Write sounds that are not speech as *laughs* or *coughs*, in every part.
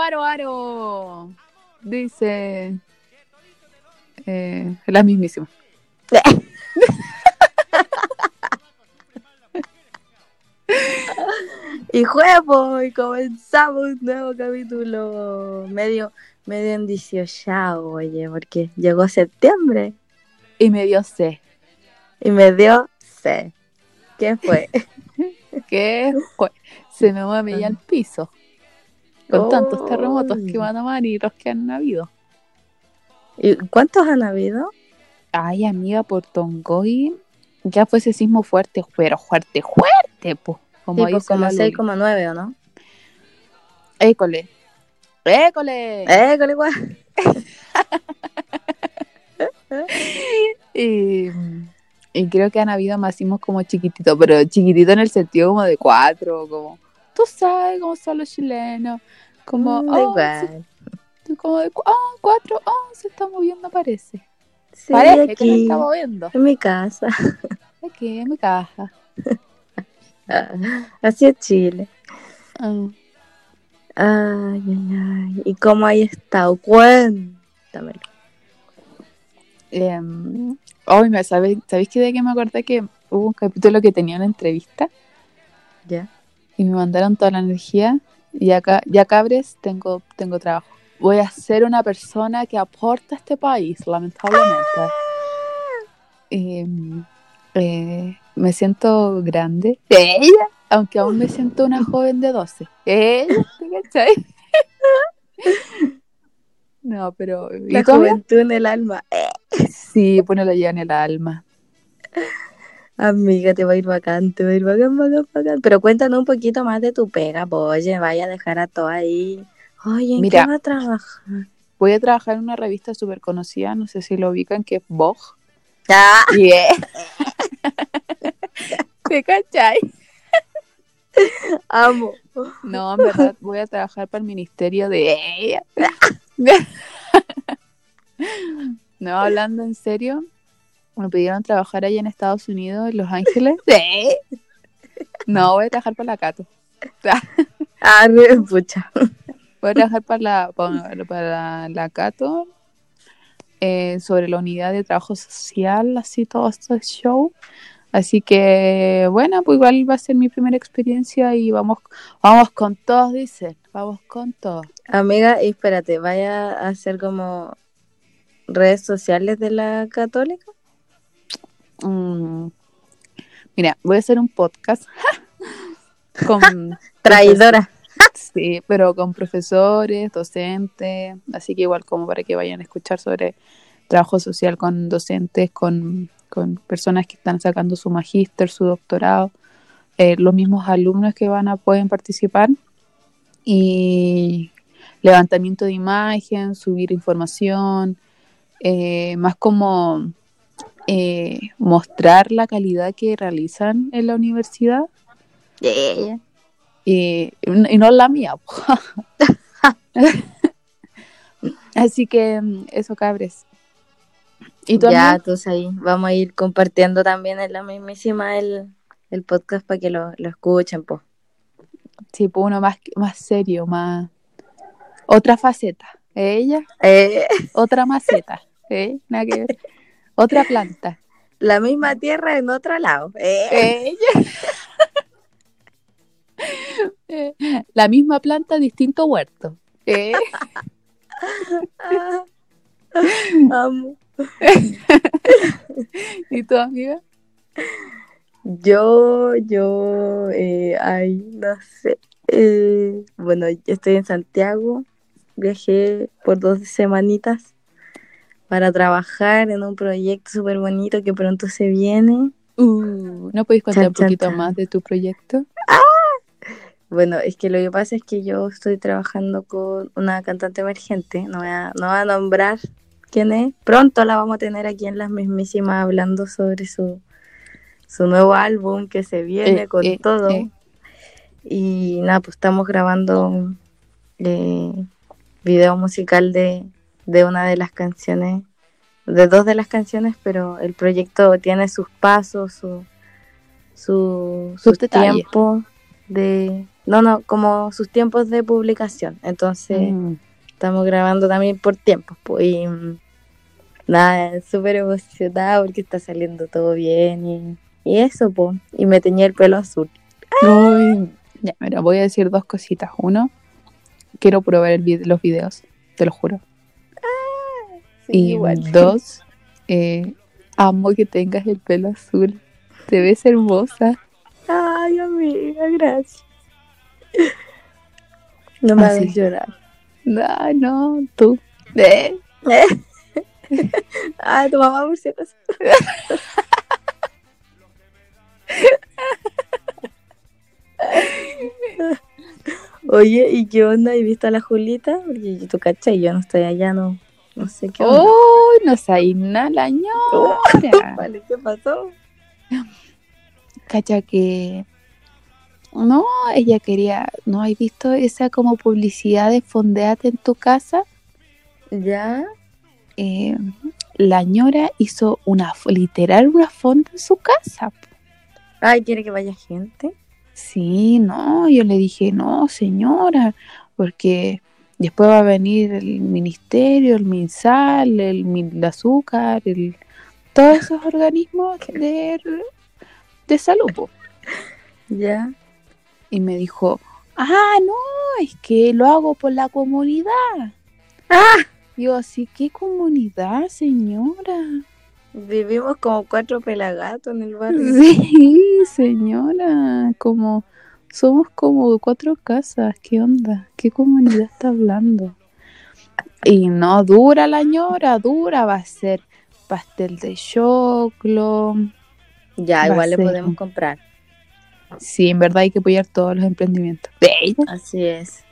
¡Aro, aro, aro! Dice. Eh, la mismísima. *laughs* Y juego y comenzamos un nuevo capítulo medio, medio endicioso, oye, porque llegó septiembre Y me dio C. y me dio C. ¿Qué fue? *laughs* ¿Qué fue? Se me mueve ya el piso. Con tantos terremotos Ay. que van a y los que han habido. ¿Y cuántos han habido? Ay, amiga, por Tongoy ya fue ese sismo fuerte, pero fuerte, fuerte, pues. Como Sí, pues como la Luli. 6,9 o no. École. École. Con igual. *laughs* Y, y creo que han habido más sismos como chiquititos, pero chiquitito en el sentido como de cuatro, como, tú sabes cómo son los chilenos, como, Mm, oh, igual. se- como de, ah, cuatro, oh, se está moviendo, parece. Sí, parece que se está moviendo. en mi casa. *laughs* Aquí en mi caja. *laughs* Así es Chile. Ah. Ay, ay, ay. ¿Y cómo hay estado? Cuéntamelo. Em, hoy me sabéis, ¿sabéis que de qué me acordé que hubo un capítulo que tenía una entrevista Ya. y me mandaron toda la energía y acá, ya cabres, tengo, tengo trabajo. Voy a ser una persona que aporta a este país, lamentablemente. Em, eh, me siento grande. Ella, aunque aún me siento una joven de 12. Ella. No, pero... ¿y La juventud en el alma. Sí, pues no lo lleva en el alma. Amiga, te va a ir bacán, te va a ir bacán, bacán, bacán. Pero cuéntanos un poquito más de tu pega, po. oye, vaya a dejar a todo ahí. Oye, ¿en Mira. qué va a trabajar? Voy a trabajar en una revista súper conocida, no sé si lo ubican, que es Vogue. Ah, Yeah. *laughs* ¿Te cachai? amo. No, en verdad voy a trabajar para el ministerio de ella. *laughs* *laughs* No, hablando en serio, me pidieron trabajar allá en Estados Unidos, en Los Ángeles. *laughs* No, voy a trabajar para la Cato. *laughs* Ah, pucha. Voy a trabajar para la, para, para la Cato eh, sobre la unidad de trabajo social, así todo este show. Así que, bueno, pues igual va a ser mi primera experiencia y vamos, vamos con todos, dicen. Vamos con todos. Amiga, espérate, vaya a hacer como redes sociales de la católica. Mm, Mira, voy a hacer un podcast *laughs* con *laughs* Traidora. Sí, pero con profesores, docentes, así que igual como para que vayan a escuchar sobre trabajo social con docentes, con, con personas que están sacando su magíster, su doctorado, eh, los mismos alumnos que van a pueden participar y levantamiento de imagen, subir información, eh, más como eh, mostrar la calidad que realizan en la universidad Yeah. y, y no la mía. po. *laughs* Así que mm, eso, cabres. ¿Y tú, Ya, entonces ahí vamos a ir compartiendo también en la mismísima el, el podcast para que lo, lo escuchen, pues. Sí, pues uno más, más serio, más... Otra faceta. Ella, Eh, otra maceta. ¿eh? Nada que ver. *laughs* Otra planta. la misma tierra en otro lado. Eh. Eh, *laughs* La misma planta, distinto huerto. ¿eh? Ah, amo. *laughs* ¿Y tu amiga? Yo, yo, eh, ay, no sé. Eh, bueno, yo estoy en Santiago. Viajé por dos semanitas para trabajar en un proyecto súper bonito que pronto se viene. Uh, ¿No podéis contar un poquito más de tu proyecto? Bueno, es que lo que pasa es que yo estoy trabajando con una cantante emergente. No voy a, no voy a nombrar quién es. Pronto la vamos a tener aquí en las mismísimas hablando sobre su, su nuevo álbum que se viene Eh, con eh, todo. eh. Y nada, pues estamos grabando video musical de, de una de las canciones, de dos de las canciones, pero el proyecto tiene sus pasos, su, su, Sus tiempos de, No, no, como sus tiempos de publicación. Entonces, Mm. estamos grabando también por tiempos. Pues, y, mm, nada, súper emocionada porque está saliendo todo bien. Y, y eso, pues. Y me teñí el pelo azul. Uy, ya, mira, voy a decir dos cositas. Uno, quiero probar el los videos, te lo juro. Y igual. dos, eh, amo que tengas el pelo azul. Te ves hermosa. Ay, amiga, gracias. No me Ah, hagas llorar. No, no, tú. Eh, *laughs* Ay, tu mamá por si acaso. *laughs* Oye, ¿y qué onda? ¿Y viste a la Julita? Porque tú cachai, yo no estoy allá, no, no sé qué onda. ¡Oh! No sabes nada, la ñora. *laughs* Vale, ¿qué pasó? Cacha que. No, ella quería. ¿No has visto esa como publicidad de fondeate en tu casa? ¿Ya? Eh, la ñora hizo una, literal, una fonda en su casa. Ay, ¿quiere que vaya gente? Sí, no, yo le dije, no, señora, porque después va a venir el ministerio, el MinSal, el, azúcar, el, todos esos organismos de, de salud. po. *laughs* ¿Ya? Y me dijo, ah, no, es que lo hago por la comunidad. ¡Ah! Yo así, ¿qué comunidad, señora? Vivimos como cuatro pelagatos en el barrio. Sí, señora, como somos como cuatro casas, ¿qué onda? ¿Qué comunidad está hablando? Y no dura la ñora, dura, va a ser pastel de choclo. Ya, igual le podemos comprar. Sí, en verdad hay que apoyar todos los emprendimientos. De ella. Así es.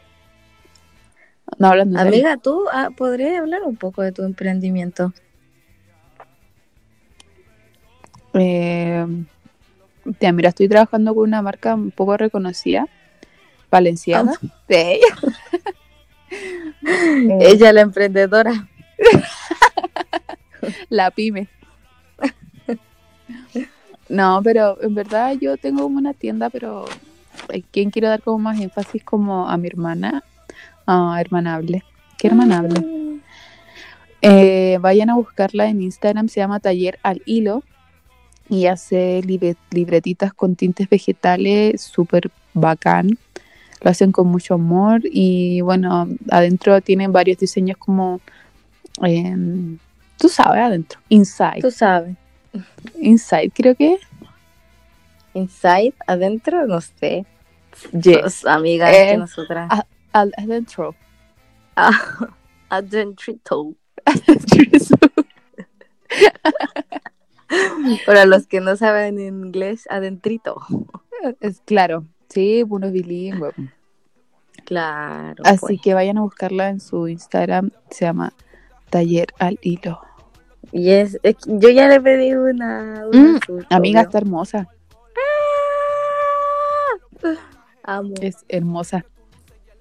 No hablando. Amiga, ¿tú ah, podrías hablar un poco de tu emprendimiento? Eh, ya, mira, estoy trabajando con una marca un poco reconocida, Valenciaga. De ella. *laughs* Eh, Ella, la emprendedora. *laughs* la pyme. No, pero en verdad yo tengo como una tienda, pero eh, quien quiero dar como más énfasis como a mi hermana, a Hermanable. ¿Qué Hermanable? Eh, vayan a buscarla en Instagram, se llama Taller al Hilo y hace libre- libretitas con tintes vegetales súper bacán. Lo hacen con mucho amor y bueno, adentro tienen varios diseños como, em, tú sabes, adentro, inside. Tú sabes. Inside creo que. Inside, adentro, no sé. Yes. Amigas Eh, que nosotras. adentro. Ah, *laughs* adentrito. *laughs* *laughs* Para los que no saben inglés, adentrito. es claro, sí, uno es bilingüe. Claro. Así pues. que vayan a buscarla en su Instagram, se llama Taller al Hilo. Y es, es que yo ya le pedí una. una Mm, Amiga, está hermosa, Amo. es hermosa.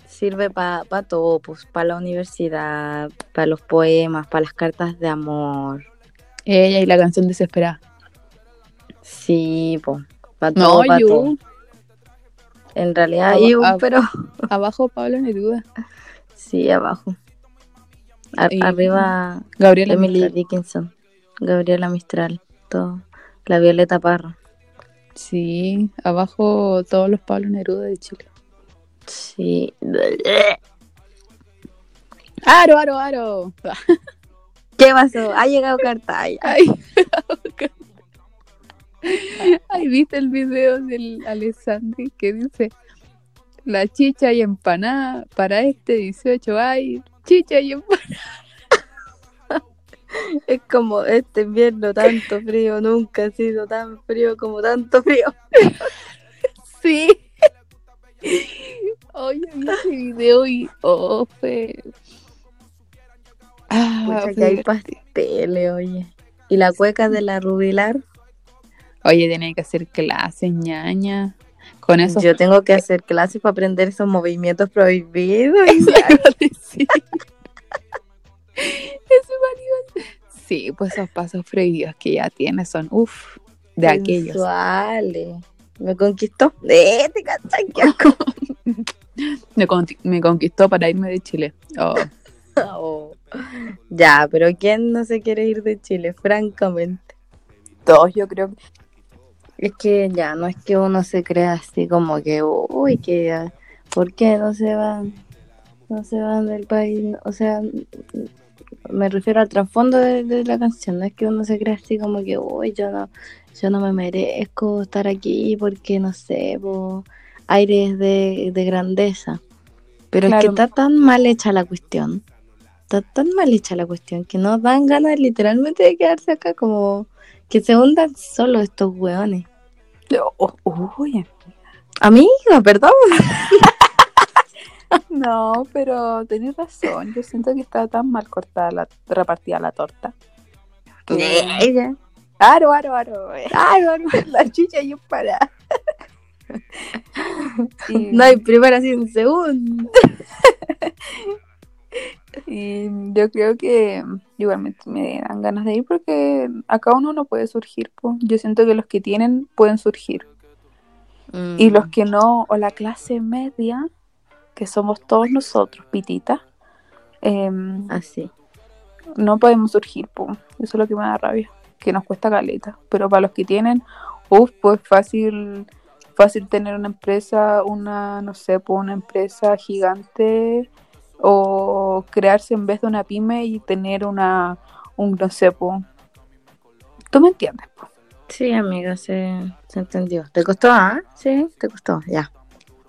Sirve para todo, pues para la universidad, para los poemas, para las cartas de amor. Ella y la canción desesperada. Sí. Para No, pa' todo. En realidad, Aba- ab- pero abajo Pablo Neruda. sí, abajo. Ar- Y- arriba Gabriela Emily Mistral. Dickinson, Gabriela Mistral, todo. La Violeta Parra. Sí, abajo todos los Pablo Neruda de Chile. Sí. ¡Aro, aro, aro! *laughs* ¿Qué pasó? Ha llegado Cartaya. Ay, *laughs* Ay, ¿viste el video del Alessandri que dice la chicha y empanada para este 18 hay chicha y empanada? *laughs* Es como este invierno, tanto frío, nunca ha sido tan frío como tanto frío. *laughs* Sí. Oye, vi ese video y oh, fue. Ah, Pucha, fue que hay pasteles, oye. Y la cueca de la Rubilar, Oye, tenía que hacer clases, ñaña. Con eso. yo tengo que hacer clases para aprender esos movimientos prohibidos. *laughs* Eso decir. Sí, pues esos pasos prohibidos que ya tiene son, uff, de aquellos. Sensuales. Me conquistó. Eh, te *laughs* me conquistó para irme de Chile. Oh. *laughs* Oh. Ya, pero ¿quién no se quiere ir de Chile? Francamente. Todos, yo creo. Es que ya, no es que uno se crea así como que, uy, que, ¿por qué no se van? No se van del país. O sea, me refiero al trasfondo de, de la canción. No es que uno se crea así como que, uy, yo no, yo no me merezco estar aquí porque, no sé, po, aires de, de grandeza. Pero es que está tan mal hecha la cuestión. Está tan mal hecha la cuestión que no dan ganas literalmente de quedarse acá como que se hundan solo estos hueones. Oh, oh, uy. Amiga, perdón. *laughs* No, pero tenés razón. Yo siento que está tan mal cortada la repartida la torta. Ella. Aro, aro, aro. Bueno. *laughs* La chicha y un para. *laughs* No hay primera sin segunda. Y yo creo que igualmente me dan ganas de ir porque acá uno no puede surgir. po. Yo siento que los que tienen pueden surgir. Y Mm. los que no, o la clase media, que somos todos nosotros, pititas, em, Así. no podemos surgir. po. Eso es lo que me da rabia, que nos cuesta caleta. Pero para los que tienen, uff, pues fácil, fácil tener una empresa, una, no sé, pues una empresa gigante o crearse en vez de una pyme y tener una, un, no sé. ¿Tú me entiendes? po? Sí, amiga, se, se entendió. ¿Te costó, ah? Sí, te costó, ya.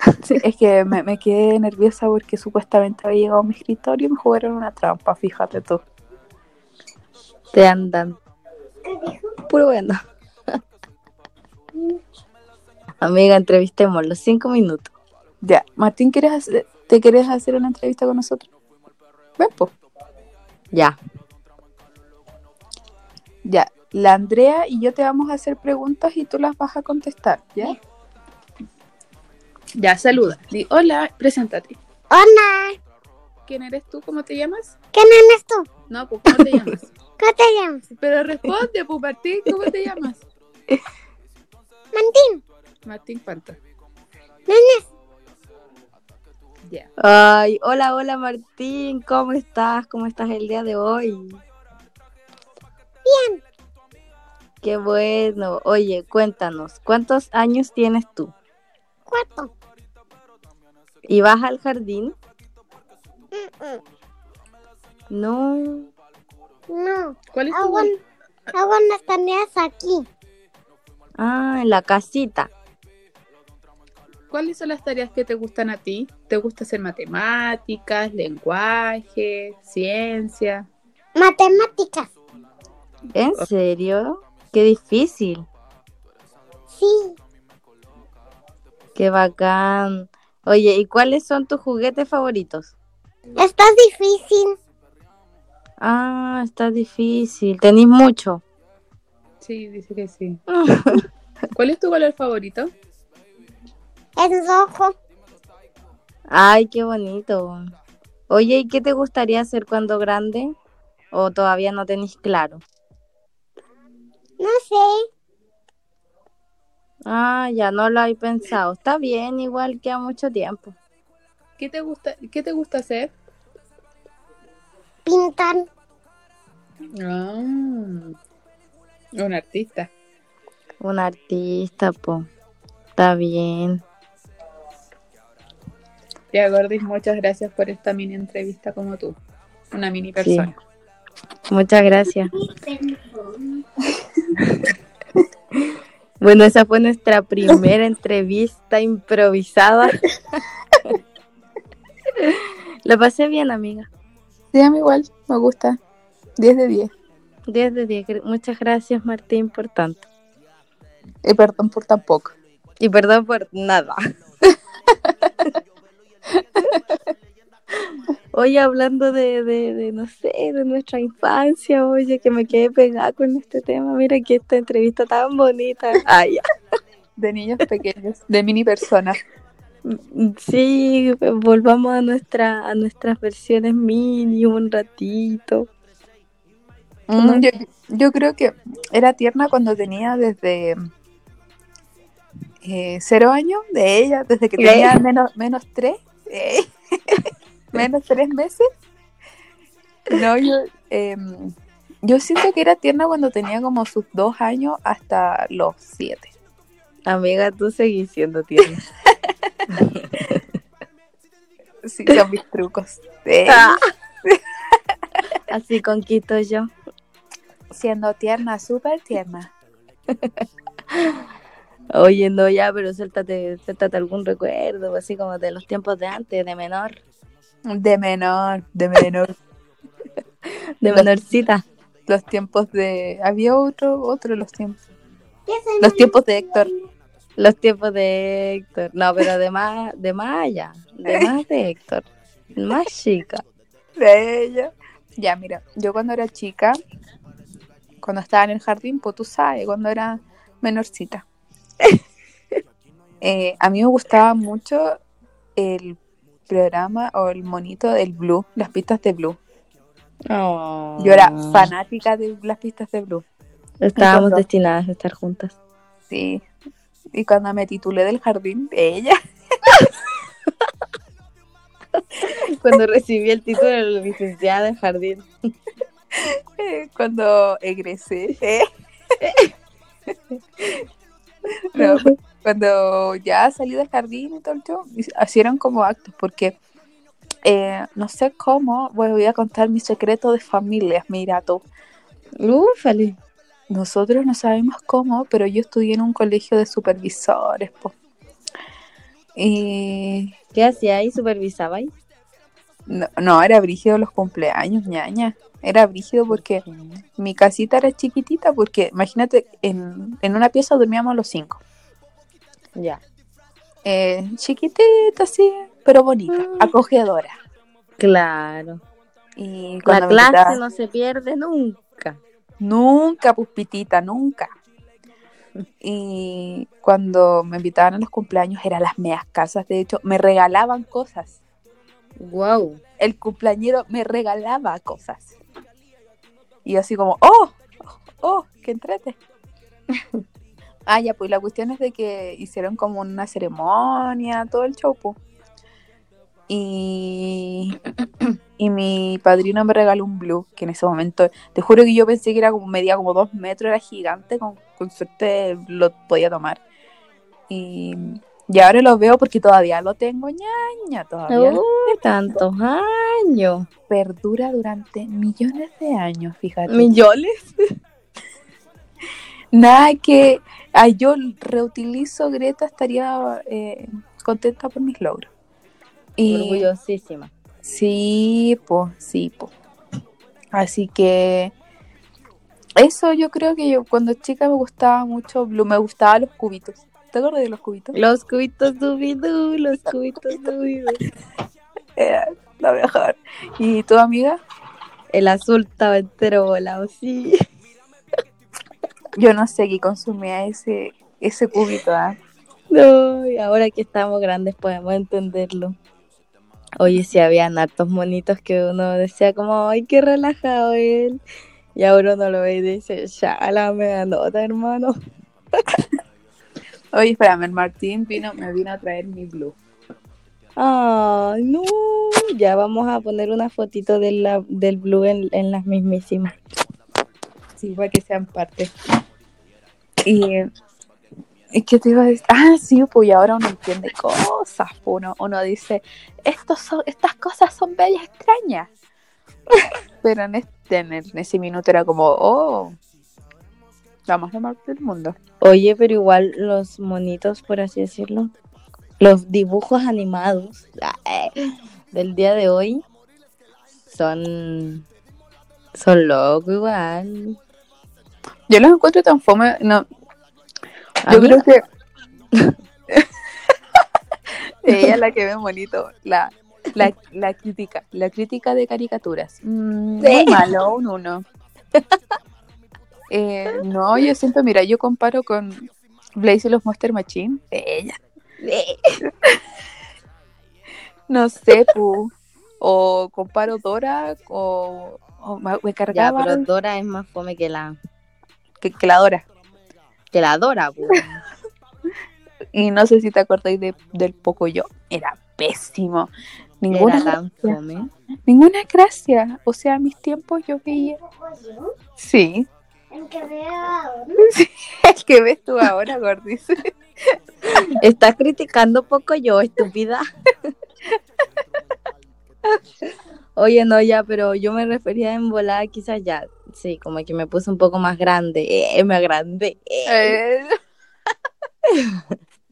*laughs* Sí, es que me, me quedé nerviosa porque supuestamente había llegado a mi escritorio y me jugaron una trampa, fíjate tú. Te andan. Puro bueno. *laughs* amiga, entrevistemos los cinco minutos. Ya, Martín, ¿quieres hacer- ¿te quieres hacer una entrevista con nosotros? Ven, po. Ya. Ya, la Andrea y yo te vamos a hacer preguntas y tú las vas a contestar, ¿ya? Ya, saluda. Di, hola, preséntate. Hola, ¿Quién eres tú? ¿Cómo te llamas? ¿quién eres tú? No, pues, ¿cómo te llamas? *laughs* ¿Cómo te llamas? Pero responde, pues, Martín, ¿cómo te llamas? Martín. Martín Panta. Nenes. Ay, hola, hola Martín, ¿cómo estás? ¿Cómo estás el día de hoy? Bien. Qué bueno. Oye, cuéntanos, ¿cuántos años tienes tú? Cuarto. ¿Y vas al jardín? Mm, mm. No. No, ¿Cuál es tu hago, hago unas tareas aquí. Ah, en la casita. ¿Cuáles son las tareas que te gustan a ti? ¿Te gusta hacer matemáticas, lenguaje, ciencia? Matemáticas. ¿En serio? Qué difícil. Sí. Qué bacán. Oye, ¿y cuáles son tus juguetes favoritos? Está difícil. Ah, está difícil. ¿Tenís mucho? Sí, dice que sí. *laughs* ¿Cuál es tu color favorito? Es rojo. Ay, qué bonito. Oye, ¿y qué te gustaría hacer cuando grande? ¿O todavía no tenéis claro? No sé. Ah, ya no lo hay pensado. Está bien, igual queda mucho tiempo. ¿Qué te gusta, qué te gusta hacer? Pintar. Ah, un artista. Un artista, po. Está bien. Ya, Gordis, muchas gracias por esta mini entrevista como tú. Una mini persona. Muchas gracias. Bueno, esa fue nuestra primera entrevista improvisada. Lo pasé bien, amiga. Sí, a mí igual, me gusta. 10 de 10. 10 de 10. Gr- Muchas gracias, Martín, por tanto. Y perdón por tan poco. Y perdón por nada. Oye, hablando de, de, de, no sé, de nuestra infancia, oye, que me quedé pegada con este tema. Mira que esta entrevista tan bonita. Ay, ya. De niños pequeños, de mini personas. Sí, volvamos a nuestra, a nuestras versiones mini un ratito. Mm, yo, yo creo que era tierna cuando tenía desde eh, cero años de ella, desde que tenía menos, menos tres, Eh, *laughs* Menos tres meses. No, yo, em, yo siento que era tierna cuando tenía como sus dos años hasta los siete. Amiga, tú seguís siendo tierna. *laughs* Sí, son mis trucos. Eh, Así conquisto yo. siendo tierna, súper tierna. *laughs* Oye, no, ya, pero suéltate, suéltate algún recuerdo, así como de los tiempos de antes, de menor, De menor, de menor. *laughs* de Los- menorcita. los tiempos de. Había otro, otro los tiempos. Los tiempos de Héctor. Los tiempos de Héctor. No, pero de más, de más allá, de *laughs* más de Héctor. Más chica. De ella. Ya, mira, yo cuando era chica, cuando estaba en el jardín, pues tú sabes, cuando era menorcita. *laughs* eh, a mí me gustaba mucho el programa o el monito del Blue, las pistas de Blue. Oh. Yo era fanática de las pistas de Blue. Estábamos destinadas a estar juntas. Sí. Y cuando me titulé del jardín, ella. *laughs* Cuando recibí el título de licenciada en jardín. *laughs* eh, cuando egresé. eh. *laughs* No, cuando ya salí del jardín y todo el show, eran como actos, porque eh, no sé cómo, voy a contar mi secreto de familia. Mira tú, Ufale. nosotros no sabemos cómo, pero yo estudié en un colegio de supervisores. po. Y ¿Qué hacía ahí? ¿Supervisaba ahí? no, no, era brígido los cumpleaños, ñaña. Era brígido porque mi casita era chiquitita, porque imagínate, en, en una pieza dormíamos los cinco. Ya. Eh, chiquitita, sí, pero bonita, Mm. acogedora. Claro. Y La clase quitaba- no se pierde nunca. Nunca, puspitita, nunca. Y cuando me invitaban a los cumpleaños eran las medias casas, de hecho, me regalaban cosas. Wow. El cumpleañero me regalaba cosas. Y así como, ¡oh! ¡oh! ¡qué entrete! *laughs* ah, ya, pues la cuestión es de que hicieron como una ceremonia, todo el show, po. Y, *clears throat* y mi padrino me regaló un blue, que en ese momento, te juro que yo pensé que era como, medía como dos metros, era gigante, con, con suerte lo podía tomar. Y, y ahora lo veo porque todavía lo tengo, ñaña, todavía Uy, tantos años. perdura durante millones de años, fíjate. ¿Millones? *laughs* Nada que ay, yo reutilizo Greta, estaría eh, contenta por mis logros. Y Orgullosísima. sí, pues, sí, pues. Así que eso yo creo que yo cuando chica me gustaba mucho Blue, me gustaban los cubitos. ¿Te acuerdas de los cubitos? Los cubitos dubidú, los cubitos dubidú. Era lo mejor. ¿Y tu amiga? El azul estaba entero volado, sí. Yo no sé qué consumía ese, ese cubito, ¿ah? No, y ahora que estamos grandes podemos entenderlo. Oye, sí, habían hartos monitos que uno decía como, ay, qué relajado él. Y ahora uno lo ve y dice, ya, la mega nota, hermano. *laughs* Oye, espérame, el Martín vino, me vino a traer mi blue. Ay, no. Ya vamos a poner una fotito de la, del blue en, en las mismísimas. Sí, para que sean parte. Y ¿y qué te iba a decir? Ah, sí, pues y ahora uno entiende cosas. pues, Uno, uno dice, Estos son, estas cosas son bellas extrañas. *laughs* Pero en, este, en ese minuto era como, oh, la más normal del mundo. Oye, pero igual los monitos, por así decirlo, los dibujos animados del día de hoy son son locos igual. Yo los encuentro tan fome. No, yo creo que. *laughs* Ella es la que ve bonito. La, la, la crítica. La crítica de caricaturas. Mm, Sí. Malo, un uno. *laughs* Eh, no, yo siento, mira, yo comparo con Blaze y los Monster Machine. Ella. *laughs* No sé, pu. O comparo Dora o, o me Ya, cargaba pero Dora es más fome que la que, que la Dora. que la Dora, pu. *laughs* Y no sé si te acordáis de, del Pocoyo. Era pésimo. Ninguna, Era tan gracia. fome. ninguna gracia. O sea, a mis tiempos yo veía. Sí. El que veo ahora. *laughs* El que ves tú ahora, Gordis. *laughs* Estás criticando poco yo, estúpida. *laughs* Oye, no, ya, pero yo me refería en volada quizás ya. Sí, como que me puse un poco más grande. Eh, me agrandé. eh.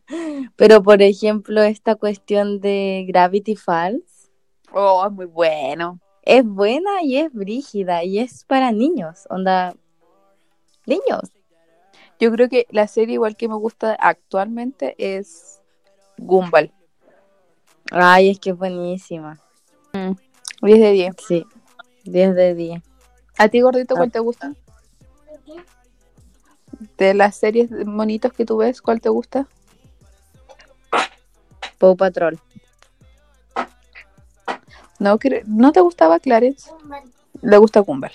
Eh, Pero, por ejemplo, esta cuestión de Gravity Falls Oh, es muy bueno. es buena y es brígida y es para niños. Onda, niños. Yo creo que la serie igual que me gusta actualmente es Gumball. Ay, es que es buenísima. 10 de 10. Sí, 10 de 10. ¿A ti, gordito, cuál te gusta? De las series monitos que tú ves, ¿cuál te gusta? Paw Patrol. ¿No, ¿no te gustaba Clarence? Le gusta Gumball.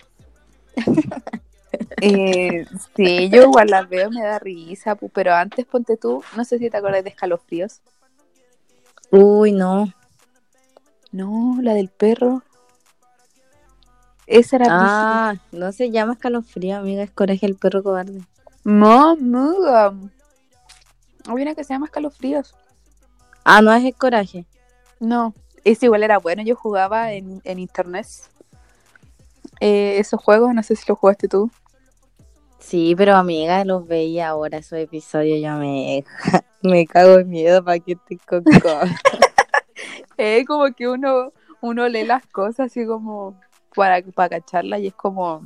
*laughs* Eh, sí, yo igual las veo, me da risa, pero antes ponte tú, no sé si te acuerdas de Escalofríos. Uy, no. No, la del perro. Esa era Ah, no se llama escalofrío, amiga, es Coraje el perro cobarde. No, no. Había una que se llama Escalofríos. Ah, no es el coraje. No, ese igual era bueno. Yo jugaba en, en internet. Eh, esos juegos, no sé si los jugaste tú. Sí, pero amiga, los veía ahora esos episodios, yo me, *laughs* me cago en miedo para que te coco. *laughs* Eh, como que uno, uno lee las cosas así como para, para cacharlas y es como.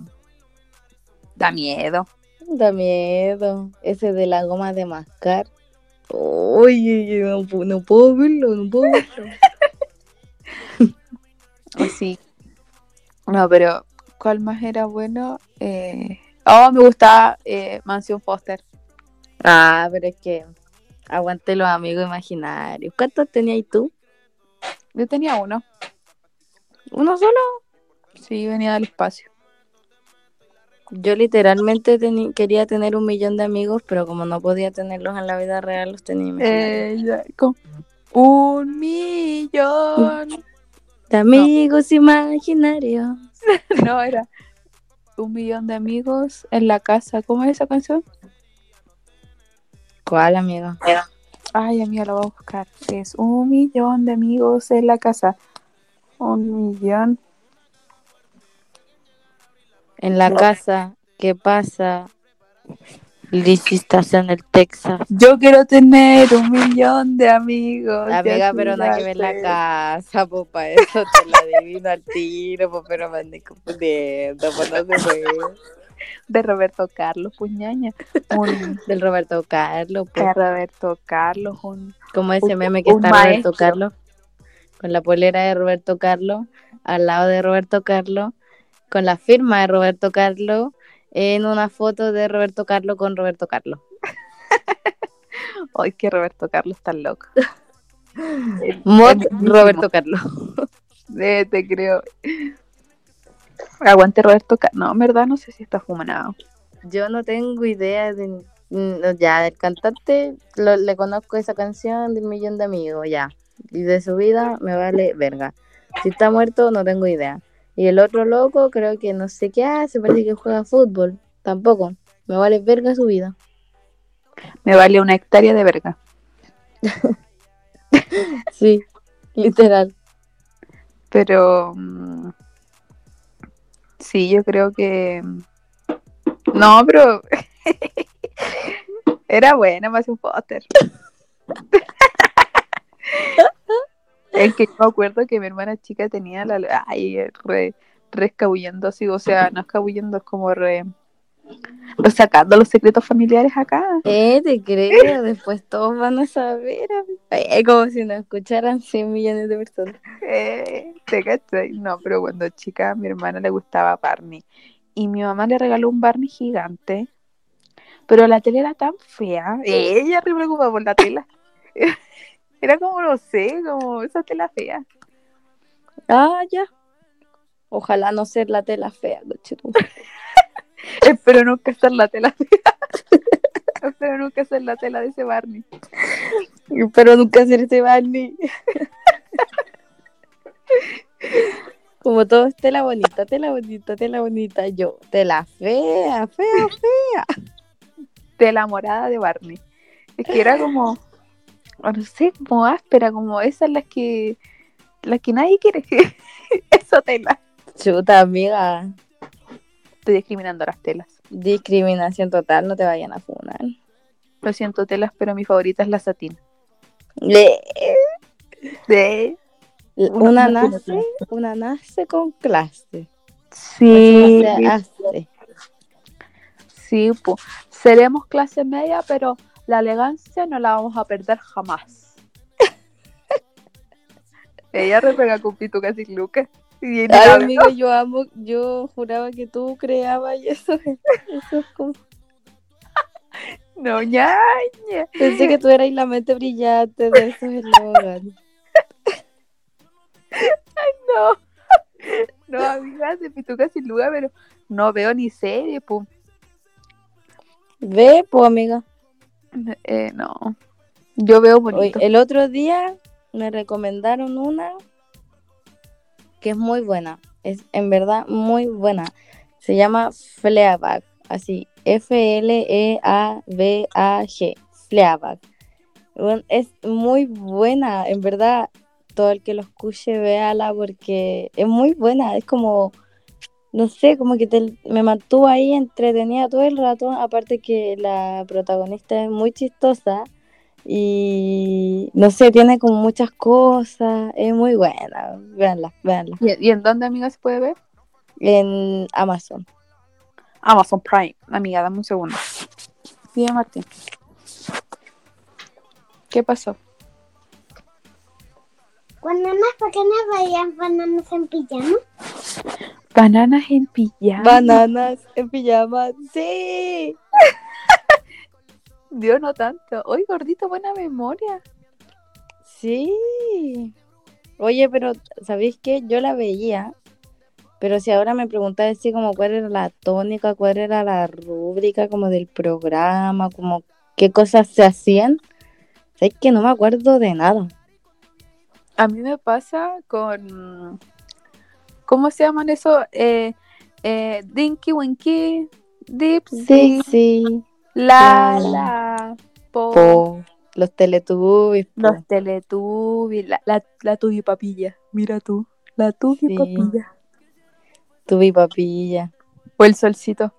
Da miedo. da miedo. Ese de la goma de mascar. Uy, no, no puedo verlo, no puedo verlo. *laughs* Así. No, pero ¿cuál más era bueno? Eh, Oh, me gustaba eh, Mansión Foster. Ah, pero es que aguante los amigos imaginarios. ¿Cuántos tenías tú? Yo tenía uno. ¿Uno solo? Sí, venía del espacio. Yo literalmente quería tener un millón de amigos, pero como no podía tenerlos en la vida real, los tenía imaginarios. Eh, un millón. *laughs* De amigos imaginarios. *laughs* No, era un millón de amigos en la casa. ¿Cómo es esa canción? ¿Cuál, amigo? Ay, amiga, la voy a buscar. Es un millón de amigos en la casa. Un millón. En la casa, ¿qué pasa? Lizzy estás en el Texas. Yo quiero tener un millón de amigos. Amiga, pero nada que ver la casa, pues para eso te la adivino al tiro, pues pero me andé confundiendo, pues no se puede. De Roberto Carlos, puñaña. Un *laughs* Del Roberto Carlos, pues. de Roberto Carlos, un Como ese un- meme que está maestro. Roberto Carlos, con la polera de Roberto Carlos, al lado de Roberto Carlos, con la firma de Roberto Carlos, en una foto de Roberto Carlos con Roberto Carlos. *laughs* Ay, que Roberto Carlos está loco. *laughs* Mod. Roberto Carlos. *laughs* Eh, te creo. Aguante Roberto Carlos. No, en verdad no sé si está fumado. Yo no tengo idea de ya del cantante, lo- le conozco esa canción del millón de amigos, ya. Y de su vida me vale verga. Si está muerto, no tengo idea. Y el otro loco, creo que no sé qué hace, parece que juega fútbol. Tampoco. Me vale verga su vida. Me vale una hectárea de verga. *laughs* Sí, literal. Pero mm, sí, yo creo que no, pero *laughs* era buena más un póster. *laughs* Es que me acuerdo que mi hermana chica tenía la ay, re, re escabullendo así, o sea, no escabullendo, es como re, sacando los secretos familiares acá. Eh, te creo, después todos van a saber. Es como si nos escucharan 100 millones de personas. Eh, ¿te cachai? No, pero cuando chica a mi hermana le gustaba Barney. Y mi mamá le regaló un Barney gigante. Pero la tela era tan fea. Ella re preocupada por la tela. *laughs* Era como, no sé, como esa tela fea. Ah, ya. Ojalá no ser la tela fea, cochetum. *laughs* Espero nunca ser la tela fea. *laughs* Espero nunca ser la tela de ese Barney. Pero nunca ser ese Barney. Como todo es tela bonita, tela bonita, tela bonita. Yo, tela fea, fea, fea. de la morada de Barney. Es que era como, no sé, como áspera, como esas las que, las que nadie quiere. *laughs* Eso tela. Chuta, amiga. Estoy discriminando a las telas. Discriminación total, no te vayan a funar. Lo siento, telas, pero mi favorita es la satín. Le- De... Una, Una nace, una nace con clase. Sí, hace. sí, po. seremos clase media, pero la elegancia no la vamos a perder jamás. *laughs* Ella repega con Pitu casi Lucas. Y Ay, amigo, yo amo, yo juraba que tú creabas y eso, eso es como... No, ñaña. Pensé que tú eras la mente brillante de esos eslogans. No. No, amiga, de Pituca sin lugar, pero no veo ni serie, pues. Ve, pues, amiga. Eh, no. Yo veo bonito. el otro día me recomendaron una que es muy buena. Es en verdad muy buena. Se llama Fleabag. Así, E F-L-E-A-B-A-G. Fleabag. Bueno, es muy buena. En verdad, todo el que lo escuche, véala porque es muy buena. Es como, no sé, como que te- me mantuvo ahí entretenida todo el rato. Aparte que la protagonista es muy chistosa. Y no sé, tiene como muchas cosas, es muy buena, véanla, véanla. ¿Y, y en dónde, amiga, se puede ver? En Amazon. Amazon Prime. Amiga, dame un segundo. Dime, Martín. ¿Qué pasó? Cuando más pequeñas veían bananas en pijama. Bananas en pijama. Bananas en pijama, sí. *laughs* Dios, no tanto. Hoy, gordito, buena memoria. Sí. Oye, pero ¿sabéis qué? Yo la veía, pero si ahora me preguntáis así como cuál era la tónica, cuál era la rúbrica como del programa, como qué cosas se hacían, sabéis que no me acuerdo de nada. A mí me pasa con. ¿Cómo se llaman eso? Eh, eh, Dinky Winky, Dipsy, Sí, sí. La Claro. La, Po, Po, los Teletubbies, po. los Teletubbies, la, la, la Tubi Papilla. Mira tú, la Tubi Sí. Papilla. Tubi Papilla, O el Solcito.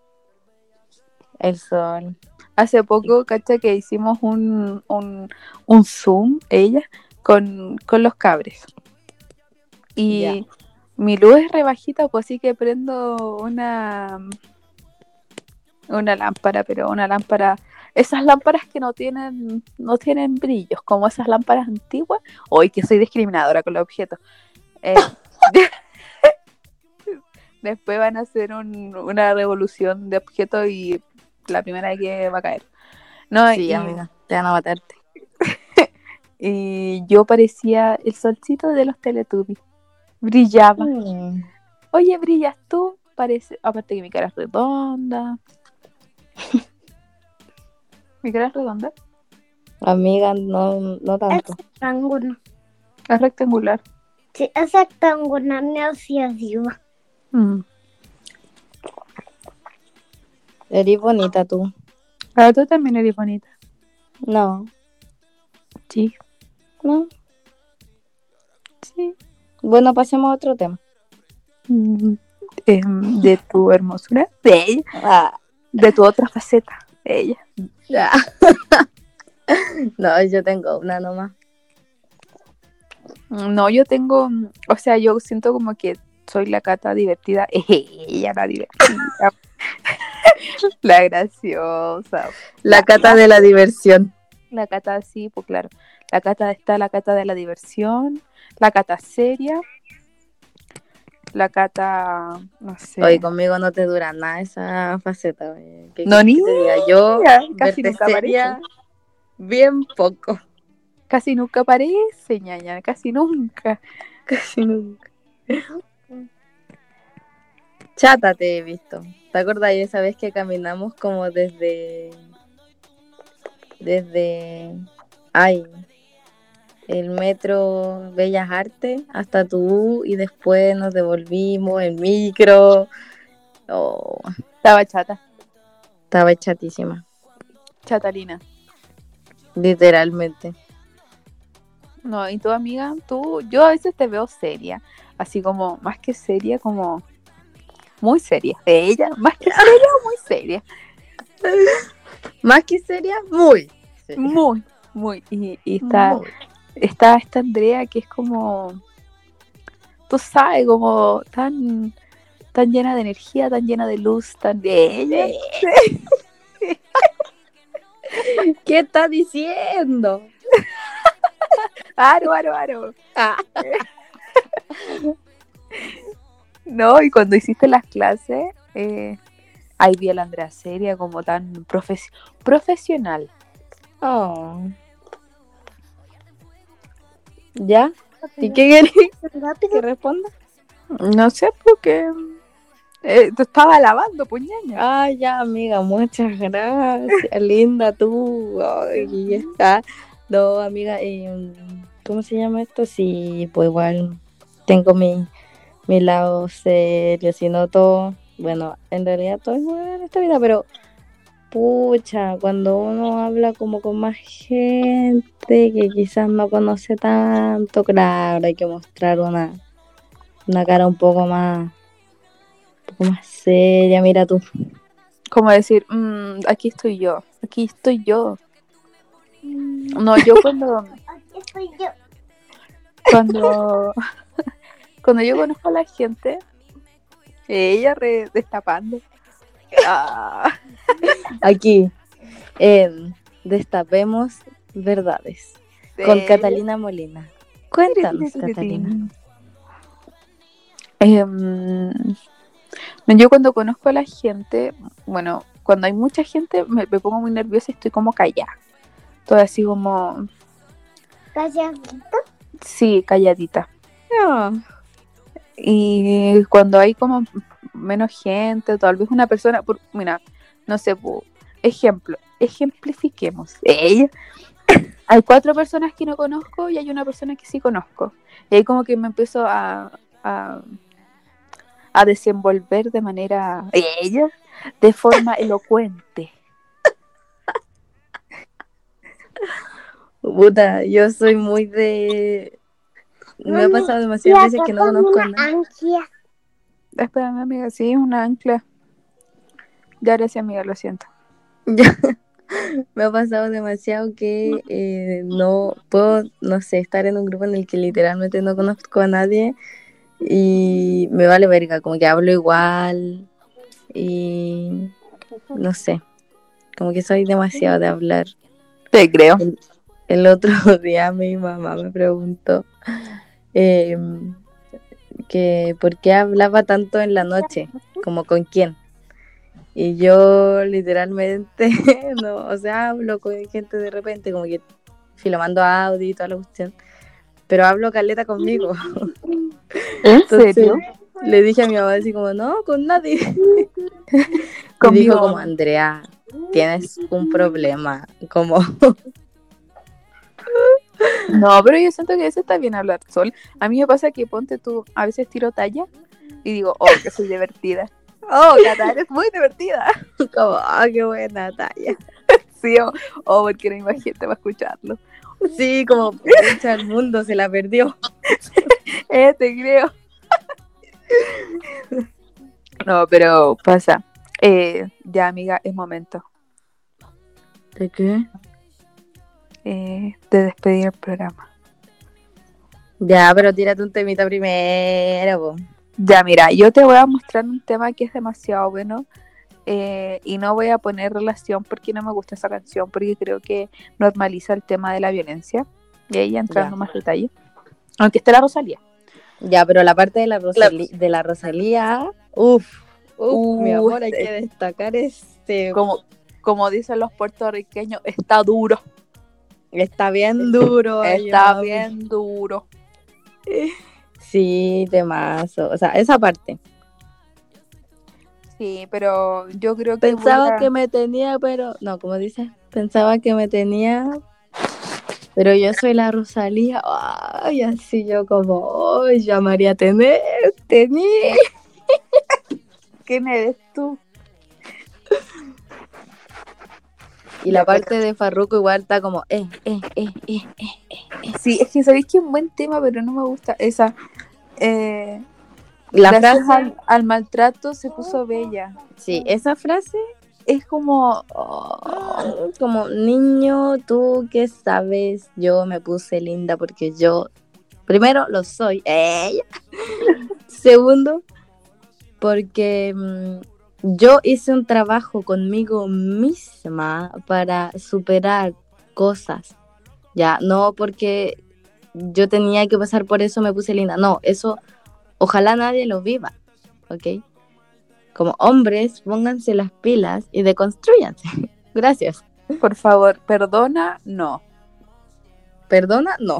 el sol. Hace poco, cacha, que hicimos un, un, un Zoom, ella, con, con los cabres. Y. mi luz es rebajita, pues sí que prendo una una lámpara, pero una lámpara, esas lámparas que no tienen, no tienen brillos, como esas lámparas antiguas. Hoy que soy discriminadora con los objetos. Eh, *laughs* después van a hacer un- una revolución de objetos y la primera que va a caer. No, Sí, y, amiga, te van a matarte. *laughs* y yo parecía el solcito de los Teletubbies. Brillaba. Mm. Oye, brillas tú. Parece, aparte que mi cara es redonda. *laughs* mi cara es redonda. Amiga, no, no Es tanto. rectángulo. Es rectangular. Sí, es rectangular, no hacia arriba. Mm. Eres bonita tú. Ahora tú también eres bonita. No, Sí. no. Sí. Bueno, pasemos a otro tema. Mm, em, de tu hermosura. De ella. Ah, De tu otra faceta. De ella. ya. *laughs* no, yo tengo una nomás. Mm, No, yo tengo. mm, O sea, yo siento como que soy la cata divertida. *laughs* Ella la divertida. *laughs* la graciosa. La cata de la diversión. La cata sí, pues claro. La cata está la cata de la diversión, la cata seria, la cata, no sé. Oye, conmigo no te dura nada esa faceta. oye. ¿Qué No, ni? Yo casi nunca seria, aparece. bien poco. Casi nunca aparece, ñaña, casi nunca. *laughs* Casi nunca. Chata te he visto. ¿Te acuerdas de esa vez que caminamos como desde. desde. Ay. El metro Bellas Artes hasta tu y después nos devolvimos en micro. Oh, Estaba chata, estaba chatísima, chatalina. literalmente. No, y tu amiga, tú, yo a veces te veo seria, así como, más que seria, como muy seria. Ella, más que seria, *laughs* muy seria. Más que seria, muy. seria. Muy, muy. Y, y está, Muy. Está esta Andrea que es como, tú sabes, como tan, tan llena de energía, tan llena de luz, tan de ella. *laughs* ¿Qué estás diciendo? *laughs* Aro, aro, aro. Ah. *laughs* No, y cuando hiciste las clases, eh, ahí vi a la Andrea seria, como tan profes- profesional. Oh. ¿Ya? ¿Y qué querés que responda? No sé por qué. Eh, te estaba lavando, puñaña. Ah, ya, amiga, muchas gracias. Linda tú. Ay, ya está. No, amiga, eh, ¿cómo se llama esto? Sí, pues igual tengo mi, mi lado serio, si no todo. Bueno, en realidad todo es bueno en esta vida, pero pucha, cuando uno habla como con más gente que quizás no conoce tanto, claro, hay que mostrar una, una cara un poco más, un poco más seria. Mira tú. Como decir, "Mm, aquí estoy yo, aquí estoy yo. No, yo cuando, *laughs* Aquí estoy yo. cuando, *laughs* cuando yo conozco a la gente, ella re destapando. *laughs* Ah, Aquí, en Destapemos Verdades, con. Catalina Molina. Cuéntanos, Catalina. Em, yo cuando conozco a la gente, bueno, cuando hay mucha gente me, me pongo muy nerviosa y estoy como callada. Todo así como, Calladito. sí, calladita. Ah, Y cuando hay como menos gente, tal vez una persona, por, mira, no sé, po, ejemplo, ejemplifiquemos. Ella, *coughs* hay cuatro personas que no conozco y hay una persona que sí conozco. Y ahí como que me empiezo a, a, a desenvolver de manera, ella, de forma *coughs* elocuente. puta, yo soy muy de... Me ha pasado demasiadas veces que no con conozco a nadie. Espérame, amiga, sí, es una ancla. Ya gracias, amiga, lo siento. *laughs* Me ha pasado demasiado que eh, no puedo, no sé, estar en un grupo en el que literalmente no conozco a nadie y me vale verga, como que hablo igual y no sé, como que soy demasiado de hablar. Te creo. El otro *laughs* día mi mamá me preguntó eh, que por qué hablaba tanto en la noche, como con quién. Y yo literalmente, *laughs* no, o sea, hablo con gente de repente, como que filmando audio y toda la cuestión, pero hablo caleta conmigo. *laughs* ¿En Entonces, serio? Le dije a mi mamá así como, no, con nadie. *laughs* Dijo como, Andrea, tienes un problema, como... No, pero yo siento que eso está bien hablar sol. A mí me pasa que ponte tú, a veces tiro talla y digo, oh, que soy divertida. Oh, Cata, eres muy divertida. *laughs* como, ah, qué buena talla. *laughs* Sí, o oh, porque no hay gente para escucharlo. Sí, como, pucha, el mundo se la perdió. *laughs* Eh, te creo. No, pero pasa. Eh, ya, amiga, es momento ¿De qué? eh, de despedir el programa. Ya, pero tírate un temita primero, po. Ya, mira, yo te voy a mostrar un tema que es demasiado bueno eh, y no voy a poner relación porque no me gusta esa canción, porque creo que normaliza el tema de la violencia. Y ahí entrando Ya. más detalle. Aunque esté la Rosalía. Ya, pero la parte de la, de la Rosalía, uff, uff, mi Uh, amor, hay este- que destacar este. Como, como dicen los puertorriqueños, está duro. Está bien duro. Está bien duro. *laughs* Sí, temazo. O sea, esa parte. Sí, pero yo creo que. Pensaba que me tenía, pero. No, como dice, pensaba que me tenía. Pero yo soy la Rosalía, ay, así yo como, ay, llamaría a tener, tener. *laughs* ¿Quién eres tú? Y la parte de Farruko igual está como, eh, eh, eh, eh, eh. Sí, es que sabéis que es un buen tema, pero no me gusta esa. Eh, La gracias frase, al, al maltrato se puso bella. sí, esa frase, Es como. oh, como, niño, tú que sabes, yo me puse linda porque yo, primero, lo soy. ¡Ey! *laughs* Segundo, porque mm, yo hice un trabajo conmigo misma para superar cosas. Ya, no porque yo tenía que pasar por eso me puse linda. No, eso ojalá nadie lo viva, ¿ok? Como hombres, pónganse las pilas y deconstruyanse. *laughs* Gracias. por favor, perdona, no. ¿Perdona? No.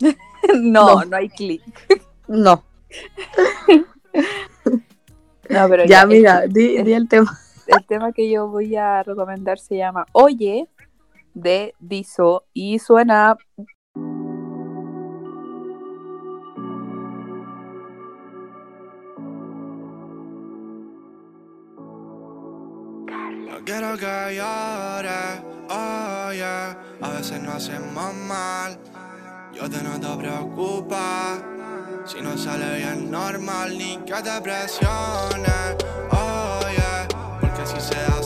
*laughs* No, No. no, hay clic. No. No, pero Ya, ya, mira, el- di, di el tema. el tema que yo voy a recomendar se llama Oye de Diso y suena quiero que llores, oh yeah. A veces no hacemos mal. Yo te no te preocupa. Si no sale bien normal, ni que te presiones, oh. Porque si se da,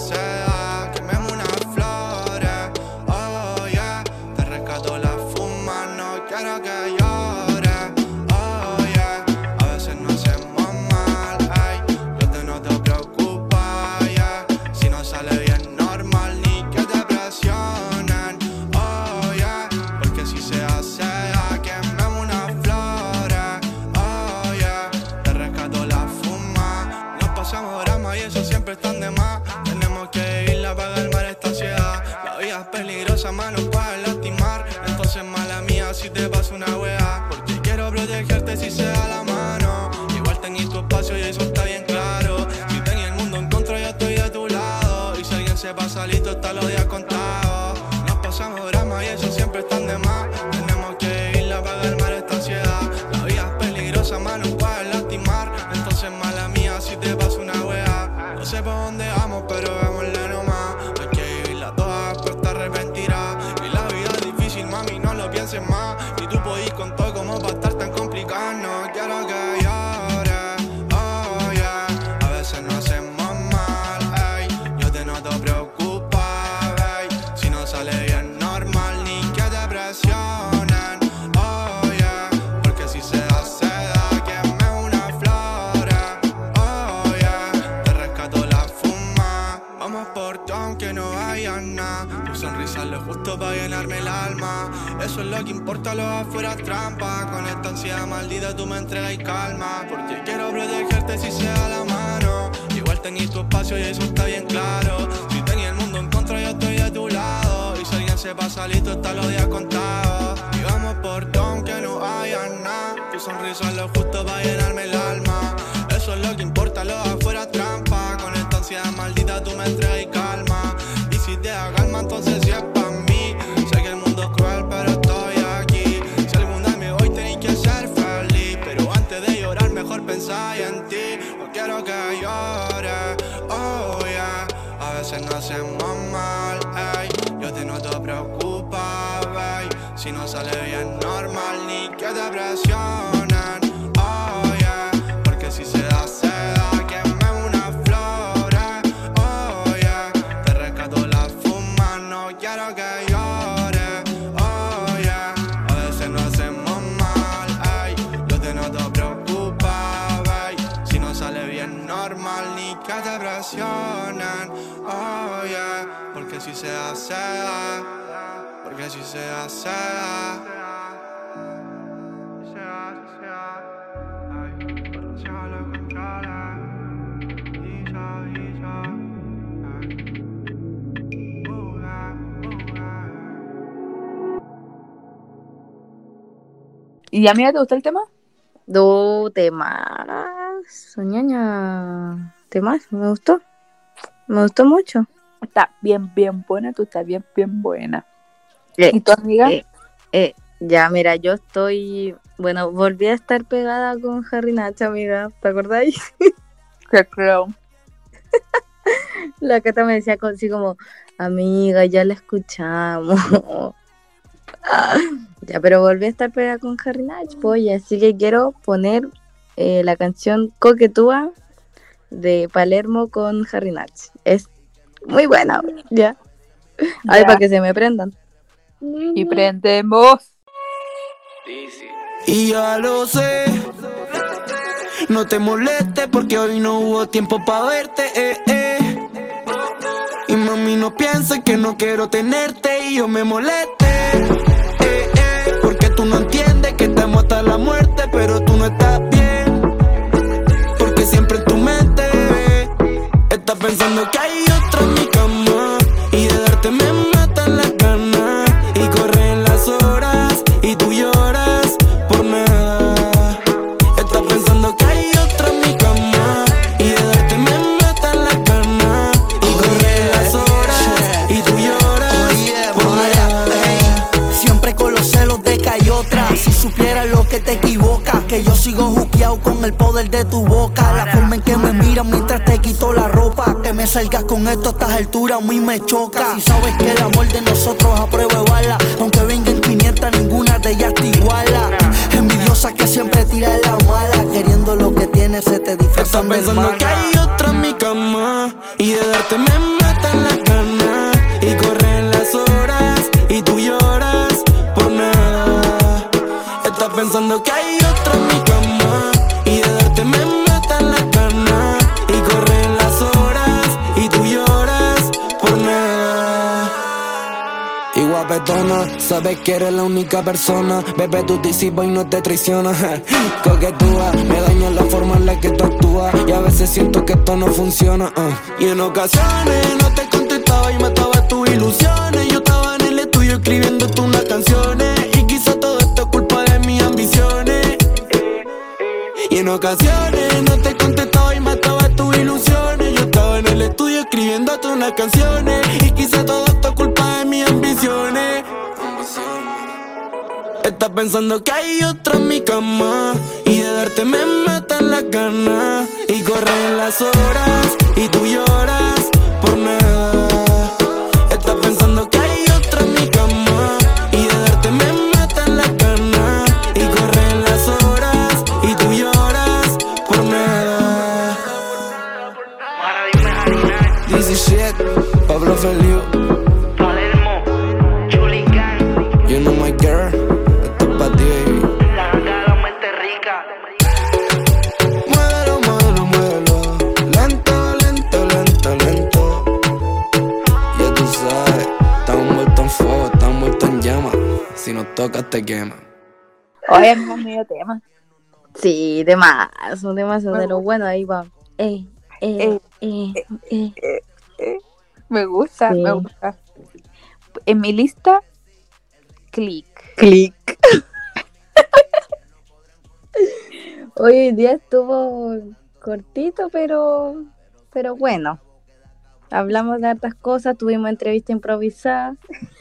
lo que importa, lo afuera trampa. Con esta ansiedad maldita tú me entregas calma. Porque quiero protegerte si se da la mano. Igual tenés tu espacio y eso está bien claro. Si tenía el mundo en contra, yo estoy de tu lado. Y si alguien se pasa listo, está los días contados. Y vamos por todo aunque no haya nada. Tu sonrisa es lo justo para llenarme el alma. Eso es lo que importa, lo afuera trampa. Con esta ansiedad maldita tú me entregas calma. Y si te da calma, entonces ti. No se da, se da. Porque si se da, se. ¿Y a mí te gusta el tema? Do temas. Soñaña. Temas, me gustó. Me gustó mucho. Está bien, bien buena, tú estás bien, bien buena. Eh, ¿Y tu amiga? eh. Eh, ya, mira, yo estoy. Bueno, volví a estar pegada con Harry Nacha, amiga. ¿Te acordáis? *laughs* Que creo. *laughs* La Cata me decía así como, amiga, ya la escuchamos. *laughs* ya, pero volví a estar pegada con Harry Nach, pues, así que quiero poner eh, la canción Coquetúa de Palermo con Harry Nach. Es muy buena, ya. Ay, Ya. para que se me prendan. Y prendemos. Y ya lo sé. No te molestes porque hoy no hubo tiempo para verte. Eh, eh. Y mami, no pienses que no quiero tenerte y yo me moleste. Eh, eh. Porque tú no entiendes que estamos hasta la muerte, pero tú no estás bien. Porque siempre en tu mente estás pensando que hay otra poder de tu boca. La forma en que me miras mientras te quito la ropa. Que me salgas con esto a estas alturas, a mí me choca. Si sabes que el amor de nosotros a prueba de bala. Aunque vengan 500, ninguna de ellas te iguala. Envidiosa que siempre tira la mala. Queriendo lo que tienes, se te Estás disfrazan del pensando que hay otra en mi cama Y de darte me sabes que eres la única persona Bebé, tú disipas y no te traiciona *laughs* Coquetúa, me daña la forma en la que tú actúas Y a veces siento que esto no funciona uh. Y en ocasiones no te contestaba y mataba tus ilusiones Yo estaba en el estudio escribiéndote unas canciones Y quizá todo esto es culpa de mis ambiciones y en ocasiones no te contestaba y mataba tus ilusiones. Yo estaba en el estudio escribiéndote unas canciones. Y quizá todo esto es culpa de mis ambiciones. Pensando que hay otra en mi cama. Y de darte me matan las ganas. Y corren las horas. Y tú lloras por nada. Medio tema. Sí, de más, un tema de lo bueno, ahí va. Eh, eh, eh. Me gusta, Sí. me gusta. En mi lista, click. Click. *laughs* Hoy día estuvo cortito, pero, pero bueno. Hablamos de hartas cosas, tuvimos entrevista improvisada.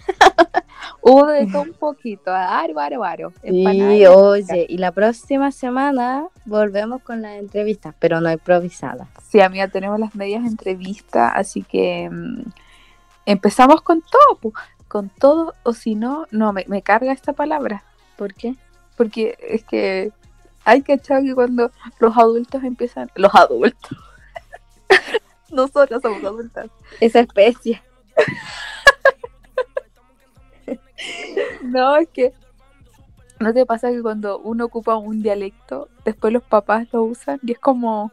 *laughs* Hubo de todo un poquito, aro, aro, aro. Y oye, y la próxima semana volvemos con las entrevistas, pero no improvisadas. Sí, amiga, tenemos las medias entrevistas, así que mm, empezamos con todo, con todo, o si no, no, me, me carga esta palabra, ¿Por qué? porque es que hay que echar que cuando los adultos empiezan, los adultos, *laughs* nosotros somos adultas, Esa especie. no, es que no te pasa que cuando uno ocupa un dialecto, después los papás lo usan y es como,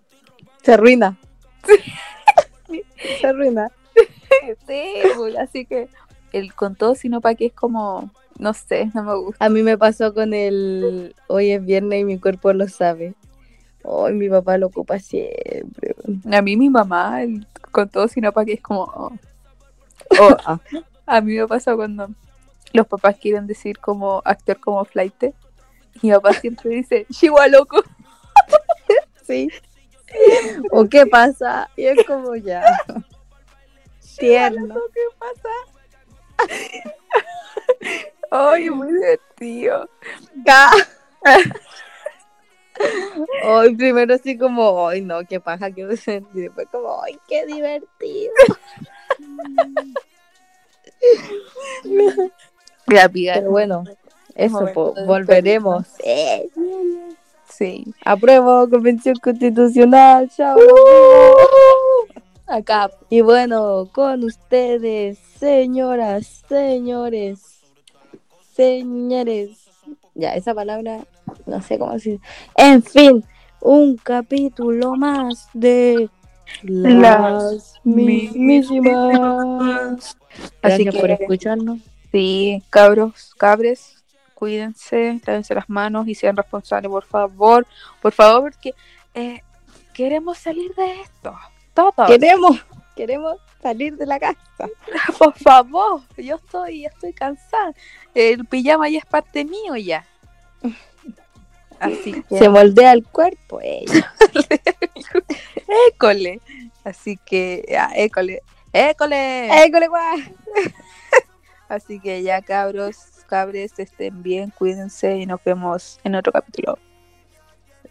Se arruina. *laughs* Se arruina. sí, pues, así que el con todo, sino para que es como, no sé, no me gusta. A mí me pasó con el hoy es viernes y mi cuerpo lo sabe. Hoy mi papá lo ocupa siempre. A mí mi mamá, el- con todo, sino para que es como... oh. O, *laughs* Ah, a mí me pasa cuando los papás quieren decir como actor como flight. Y mi papá *laughs* siempre dice, Chihuahua loco. *laughs* sí. ¿O qué pasa? Y es como ya. Tierno. ¿Qué pasa? Ay, muy divertido. Hoy primero así como, ay no, qué paja, qué. Y después como, ay, qué divertido. *laughs* Ya. Pero bueno, eso, po, volveremos. Eh, Sí. apruebo convención constitucional, chao. Acá. Y bueno, con ustedes, señoras, señores, señores. Ya, esa palabra, no sé cómo decir. En fin, un capítulo más de las mismísimas. Así Gracias por que- escucharnos. Sí, cabros, cabres, cuídense, lávense las manos y sean responsables, por favor. Por favor, porque eh, queremos salir de esto. Todos. Queremos, queremos salir de la casa. *laughs* Por favor, yo estoy, estoy cansada. El pijama ya es parte mío ya. *laughs* Así *laughs* que, Se moldea el cuerpo. eh. *laughs* école. Así que, ya, école. École. École, guau. *laughs* Así que ya, cabros, cabres, estén bien, cuídense y nos vemos en otro capítulo.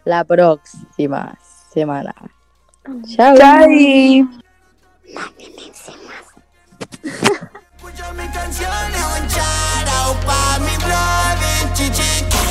La próxima semana. Chao. Chai. Escucho mis canciones, un shout out pa' mi brother, chichi.